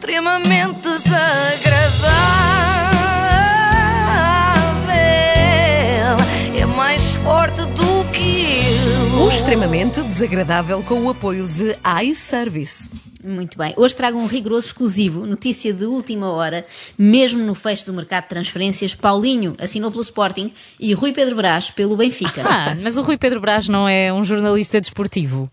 extremamente desagradável. É mais forte do que eu. O extremamente desagradável com o apoio de iService. Muito bem. Hoje trago um rigoroso exclusivo, notícia de última hora, mesmo no fecho do mercado de transferências, Paulinho assinou pelo Sporting e Rui Pedro Brás pelo Benfica. Ah, mas o Rui Pedro Brás não é um jornalista desportivo.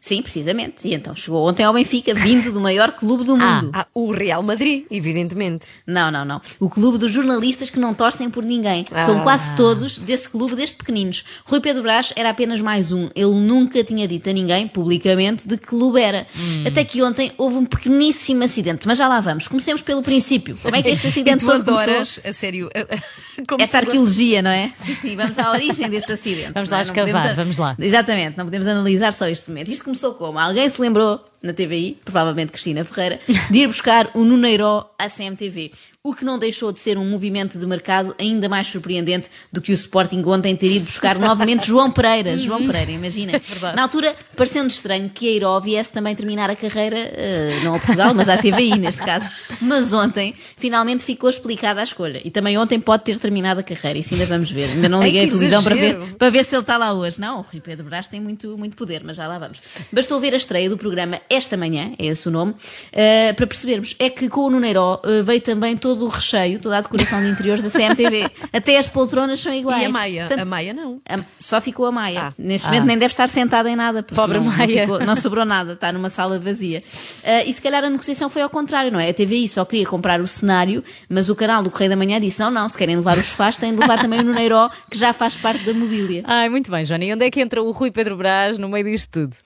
Sim, precisamente. E então chegou ontem ao Benfica, vindo do maior clube do mundo. Ah, o Real Madrid, evidentemente. Não, não, não. O clube dos jornalistas que não torcem por ninguém. Ah. São quase todos desse clube desde pequeninos. Rui Pedro Brás era apenas mais um. Ele nunca tinha dito a ninguém, publicamente, de que clube era. Hum. Até que ontem houve um pequeníssimo acidente. Mas já lá vamos. Comecemos pelo princípio. Como é que este acidente e tu começou? adoras, a sério. como Esta tu- arqueologia, não é? Sim, sim, vamos à origem deste acidente. Vamos lá é? Não escavar, podemos- vamos lá. Exatamente, não podemos analisar só este momento. Isto começou como? Alguém se lembrou, na TVI, provavelmente Cristina Ferreira, de ir buscar o Nuneiró à CMTV. O que não deixou de ser um movimento de mercado ainda mais surpreendente do que o Sporting ontem ter ido buscar novamente João Pereira. João Pereira, imagina. Na altura, pareceu-nos estranho que a Eiró viesse também terminar a carreira, eh, não a Portugal, mas à TVI, neste caso. Mas ontem, finalmente ficou explicada a escolha. E também ontem pode ter terminado a carreira, isso ainda vamos ver. Ainda não liguei a que televisão para ver, para ver se ele está lá hoje. Não, o Rui Pedro Brás tem muito, muito poder, mas já lá vamos. Bastou ver a estreia do programa esta manhã, é esse o nome, eh, para percebermos. É que com o Nuneiró eh, veio também todo o recheio, toda a decoração de interiores da CMTV. Até as poltronas são iguais. E a Maia? Portanto, A Maia não. a- Só ficou a Maia. Ah. Neste momento nem deve estar sentada em nada. Pobre não, não Maia. ficou- Não, sobrou nada, está numa sala vazia. Ah, e se calhar a negociação foi ao contrário, não é? A TVI só queria comprar o cenário, mas o canal do Correio da Manhã disse: não, não, se querem levar os sofás, têm de levar também o Nuneiró, que já faz parte da mobília. Ai, muito bem, Joana. E onde é que entra o Rui Pedro Brás no meio disto tudo?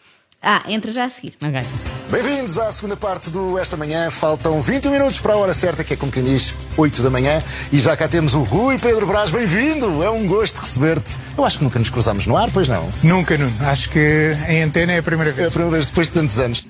Ah, entra já a seguir. Ok. Bem-vindos à segunda parte do Esta Manhã. Faltam 20 minutos para a hora certa, que é como quem diz, 8 da manhã. E já cá temos o Rui Pedro Brás. Bem-vindo! É um gosto receber-te. Eu acho que nunca nos cruzámos no ar, pois não? Nunca, Nuno. Acho que em antena é a primeira É a vez. primeira vez depois de tantos anos.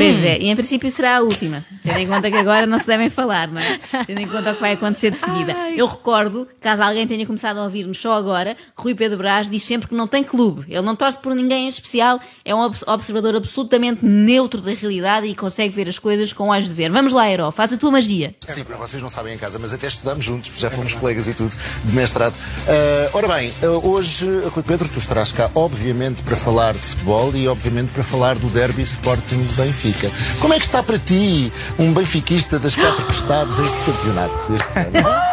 Pois é, e em princípio será a última. Tendo em conta que agora não se devem falar, não é? Tendo em conta o que vai acontecer de seguida. Eu recordo, caso alguém tenha começado a ouvir-nos só agora, Rui Pedro Brás diz sempre que não tem clube. Ele não torce por ninguém em especial, é um obs- observador absolutamente neutro da realidade e consegue ver as coisas com olhos de ver. Vamos lá, Hero, faz a tua magia. Sim, para vocês não sabem em casa, mas até estudamos juntos, já fomos colegas e tudo, de mestrado. Ah, ora bem, ah, hoje, Rui Pedro, tu estarás cá, obviamente, para falar de futebol e, obviamente, para falar do derby Sporting Benfica. Como é que está para ti, um benfiquista das quatro prestados, este campeonato? Este ano?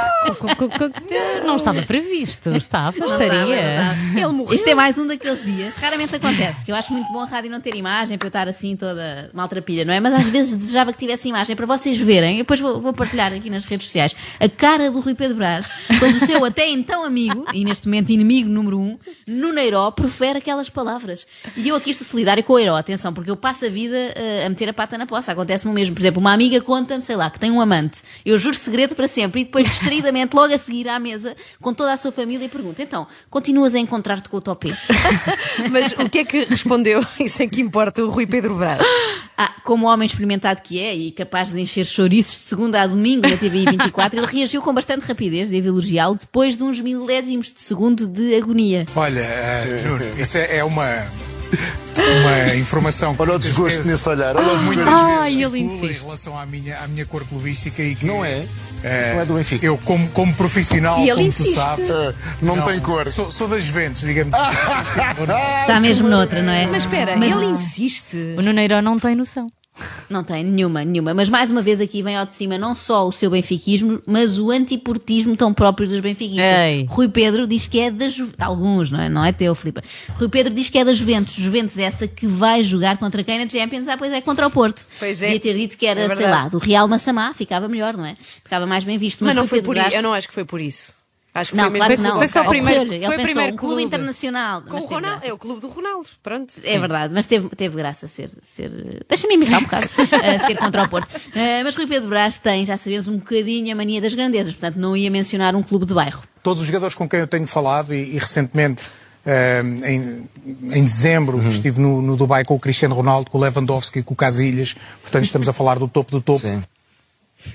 Não estava previsto. Estava, é estaria. Ele morreu. Isto é mais um daqueles dias, raramente acontece, que eu acho muito bom a rádio não ter imagem para eu estar assim toda maltrapilha, não é? Mas às vezes desejava que tivesse imagem para vocês verem, e depois vou, vou partilhar aqui nas redes sociais, a cara do Rui Pedro Brás, quando o seu até então amigo, e neste momento inimigo número um, no Neiró, profere aquelas palavras. E eu aqui estou solidária com o Eiró, atenção, porque eu passo a vida eh, a meter a pata na poça, acontece-me o mesmo. Por exemplo, uma amiga conta-me, sei lá, que tem um amante, eu juro segredo para sempre, e depois distraidamente, logo a seguir à mesa, com toda a sua família, e pergunta, então, continuas a encontrar-te com o topé? Mas o que é que respondeu? Isso é que importa o Rui Pedro Brás. Ah, como homem experimentado que é e capaz de encher chouriços de segunda a domingo na TVI 24, ele reagiu com bastante rapidez, devo elogiá-lo, depois de uns milésimos de segundo de agonia. Olha, ah, Nuno, isso é, é uma, uma informação que Olha o muitas desgosto vezes- nesse olhar, olha o muitas desgosto. vezes Ai, ele circula insiste. Em relação à minha, à minha cor clubística e que, Não é? eh, Não é do Benfica. Eu, como, como profissional, E ele como insiste. tu sabes, Ah, não, tem cor. Sou, sou das Juventus, digamos assim. Está mesmo noutra, não é? Mas espera, Mas- ele insiste. O Nuneiro não tem noção. Não tem nenhuma, nenhuma. Mas mais uma vez aqui vem ao de cima não só o seu benfiquismo, mas o antiportismo tão próprio dos benfiquistas. Ei. Rui Pedro diz que é da Ju... Alguns, não é? Não é teu, Filipe. Rui Pedro diz que é da Juventus. Juventus é essa que vai jogar contra quem na Champions? Ah, pois é, contra o Porto. Pois é. Devia ter dito que era, É sei lá, do Real Massamá. Ficava melhor, não é? Ficava mais bem visto. Mas Mas, não Rui foi Pedro por isso. Eu não acho que foi por isso. Acho que Não, foi mesmo. claro que Foi- não. foi só o primeiro- foi o primeiro um clube clube. internacional. Com o Ronaldo, é o clube do Ronaldo. Pronto. É verdade, mas teve, teve graça ser. ser Deixa-me embirrar um bocado, eh, ser contra o Porto. Eh, mas Rui Pedro Brás tem, já sabemos, um bocadinho a mania das grandezas, portanto não ia mencionar um clube de bairro. Todos os jogadores com quem eu tenho falado e, e recentemente. eh, em, em dezembro estive no, no Dubai com o Cristiano Ronaldo, com o Lewandowski, com o Casilhas, portanto estamos a falar do topo do topo. Sim.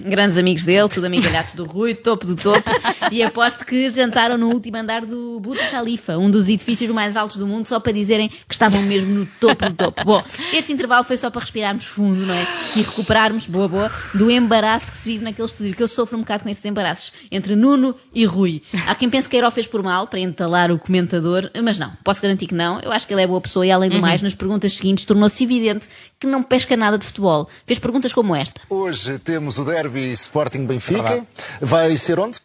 Grandes amigos dele, tudo amigalhaços do Rui, topo do topo, e aposto que jantaram no último andar do Burj Khalifa, um dos edifícios mais altos do mundo, só para dizerem que estavam mesmo no topo do topo. Bom, este intervalo foi só para respirarmos fundo, não é? E recuperarmos, boa, boa, do embaraço que se vive naquele estúdio, que eu sofro um bocado com estes embaraços entre Nuno e Rui. Há quem pense que Eiro fez por mal, para entalar o comentador, mas não, posso garantir que não. Eu acho que ele é boa pessoa e, além do mais, nas perguntas seguintes tornou-se evidente que não pesca nada de futebol. Fez perguntas como esta. Hoje temos o derby Sporting Benfica. Vai ser onde?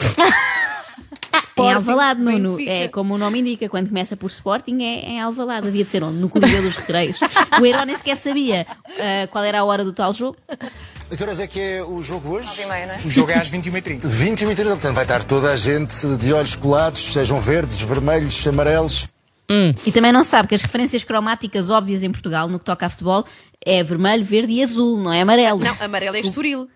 em Alvalade, Nuno. Benfica. É como o nome indica, quando começa por Sporting é em Alvalade. Havia de ser onde? No Coliseu dos Recreios. O Herói nem sequer sabia ah, qual era a hora do tal jogo. A que horas é que é o jogo hoje? O jogo é às 21h30. 21 e 30, portanto vai estar toda a gente de olhos colados, sejam verdes, vermelhos, amarelos. E também não sabe que as referências cromáticas óbvias em Portugal, no que toca a futebol, é vermelho, verde e azul, não é amarelo. Não, amarelo é estoril.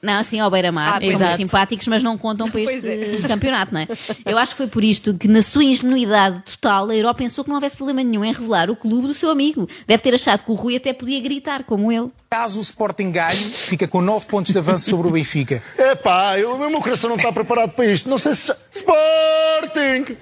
Não, assim ao beira-mar, Ah, são muito exato. simpáticos, mas não contam para este campeonato, não é? Eu acho que foi por isto que, na sua ingenuidade total, a Euro pensou que não houvesse problema nenhum em revelar o clube do seu amigo. Deve ter achado que o Rui até podia gritar, como ele. Caso o Sporting ganhe, fica com 9 pontos de avanço sobre o Benfica. Epá, eu, o meu coração não está preparado para isto. Não sei se. Sporting!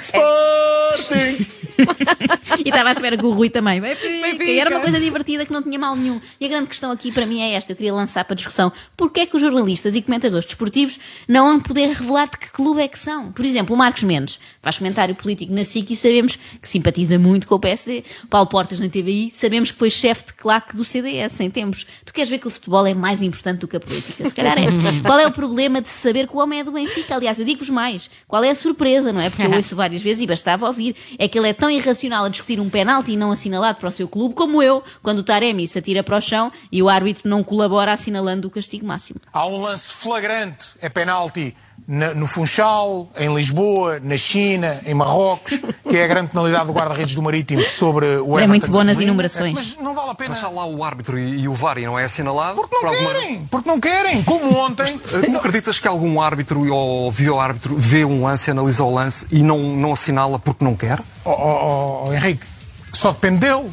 Sporting! E estava à espera que o Rui também. Benfica. Benfica. E era uma coisa divertida que não tinha mal nenhum. E a grande questão aqui para mim é esta: eu queria lançar para discussão. Porquê é que os jornalistas e comentadores desportivos não vão poder revelar de que clube é que são? Por exemplo, o Marcos Mendes faz comentário político na SIC e sabemos que simpatiza muito com o PSD. Paulo Portas na TVI, sabemos que foi chefe de claque do CDS em tempos. Tu queres ver que o futebol é mais importante do que a política? Se calhar é. Qual é o problema de saber que o homem é do Benfica? Aliás, eu digo-vos mais: qual é a surpresa, não é? Porque eu ouço várias vezes e bastava ouvir. É que ele é tão irracional a discutir um penalti não assinalado para o seu clube como eu, quando o Taremi se atira para o chão e o árbitro não colabora assinalando o castigo máximo. Há um lance flagrante, é penalti na- no Funchal, em Lisboa, na China, em Marrocos, que é a grande penalidade do guarda-redes do Marítimo sobre o É Everton muito bom nas enumerações. Mas não vale a pena. Mas está lá o árbitro e, e o VAR e não é assinalado? Porque não por alguma- querem, porque não querem. Como ontem. Eh, Não acreditas que algum árbitro ou vídeo-árbitro vê um lance, analisa o lance e não, não assinala porque não quer? Oh, oh, oh, oh, Henrique, só depende dele.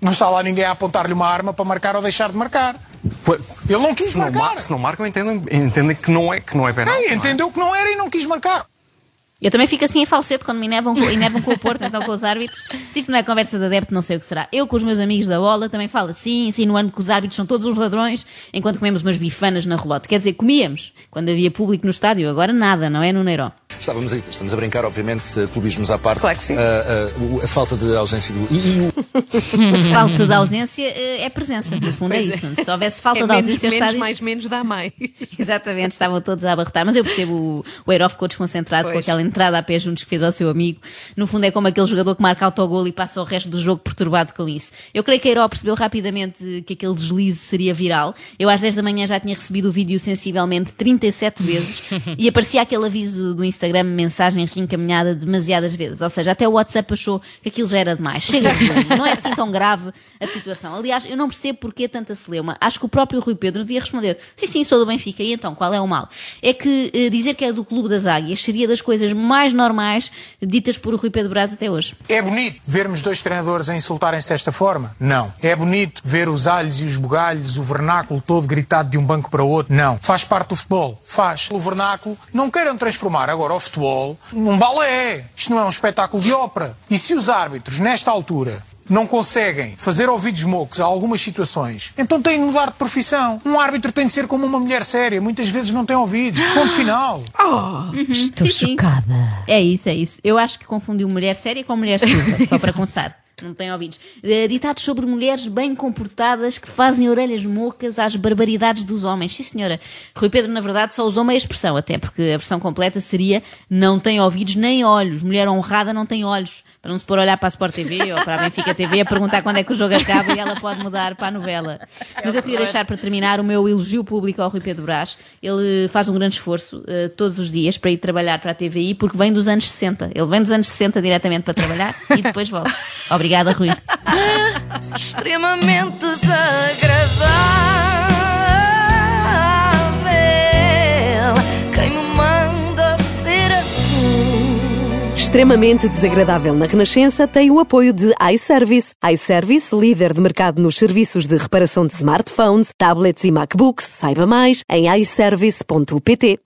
Não está lá ninguém a apontar-lhe uma arma para marcar ou deixar de marcar. Ele não quis se não, marcar. mar- se não marcam, entendem, entendem que, não é, que não é penal. Ei, entendeu que não era e não quis marcar. Eu também fico assim em falsete quando me enervam, com- enervam com o Porto, então com os árbitros. Se isto não é conversa de adepto, não sei o que será. Eu, com os meus amigos da bola, também falo assim, insinuando que os árbitros são todos uns ladrões, enquanto comemos umas bifanas na relote. Quer dizer, comíamos, quando havia público no estádio, agora nada, não é no Neiró. Estávamos aí, estamos a brincar, obviamente, clubismos à parte. Claro que sim. Ah, ah, o- a falta de ausência do. O- Falta de ausência eh, é presença, no fundo é Pois é. isso. Se houvesse falta É de menos, ausência, os menos estádios... mais menos dá mais. Exatamente, estavam todos a abarrotar. Mas eu percebo, o, o ficou desconcentrado com Pois. aquela entrada a pé juntos que fez ao seu amigo. No fundo, é como aquele jogador que marca autogol e passa o resto do jogo perturbado com isso. Eu creio que Eiro percebeu rapidamente que aquele deslize seria viral. Eu às 10 da manhã já tinha recebido o vídeo sensivelmente 37 vezes e aparecia aquele aviso do Instagram, mensagem reencaminhada demasiadas vezes. Ou seja, até o WhatsApp achou que aquilo já era demais. Chega de não é assim tão grave a situação. Aliás, eu não percebo porque tanta celeuma. Acho que o próprio Rui Pedro devia responder: sim, sim, sou do Benfica. E então, qual é o mal? É que eh, dizer que é do Clube das Águias seria das coisas mais normais ditas por Rui Pedro Braz até hoje. É bonito vermos dois treinadores a insultarem-se desta forma? Não. É bonito ver os alhos e os bugalhos, o vernáculo todo gritado de um banco para o outro? Não. Faz parte do futebol. Faz. O vernáculo não queiram transformar agora o futebol num balé. Isto não é um espetáculo de ópera. E se os árbitros, nesta altura, não conseguem fazer ouvidos mocos a algumas situações, então têm de mudar de profissão. Um árbitro tem de ser como uma mulher séria, muitas vezes não tem ouvidos. Ponto final. Estou chocada. É isso, é isso. Eu acho que confundiu mulher séria com mulher surda, só para começar. Não tem ouvidos. Eh, Ditados sobre mulheres bem comportadas que fazem orelhas mocas às barbaridades dos homens. Sim, senhora. Rui Pedro, na verdade, só usou meia expressão, até porque a versão completa seria não tem ouvidos nem olhos. Mulher honrada não tem olhos. Para não se pôr a olhar para a Sport TV ou para a Benfica TV a perguntar quando é que o jogo acaba e ela pode mudar para a novela. Mas eu queria deixar para terminar o meu elogio público ao Rui Pedro Brás. Ele faz um grande esforço eh, todos os dias para ir trabalhar para a TVI porque vem dos anos 60. Ele vem dos anos 60 diretamente para trabalhar e depois volta. Obrigada, Rui. extremamente desagradável. Extremamente desagradável na Renascença tem o apoio de iService. iService, líder de mercado nos serviços de reparação de smartphones, tablets e MacBooks. Saiba mais em iService.pt.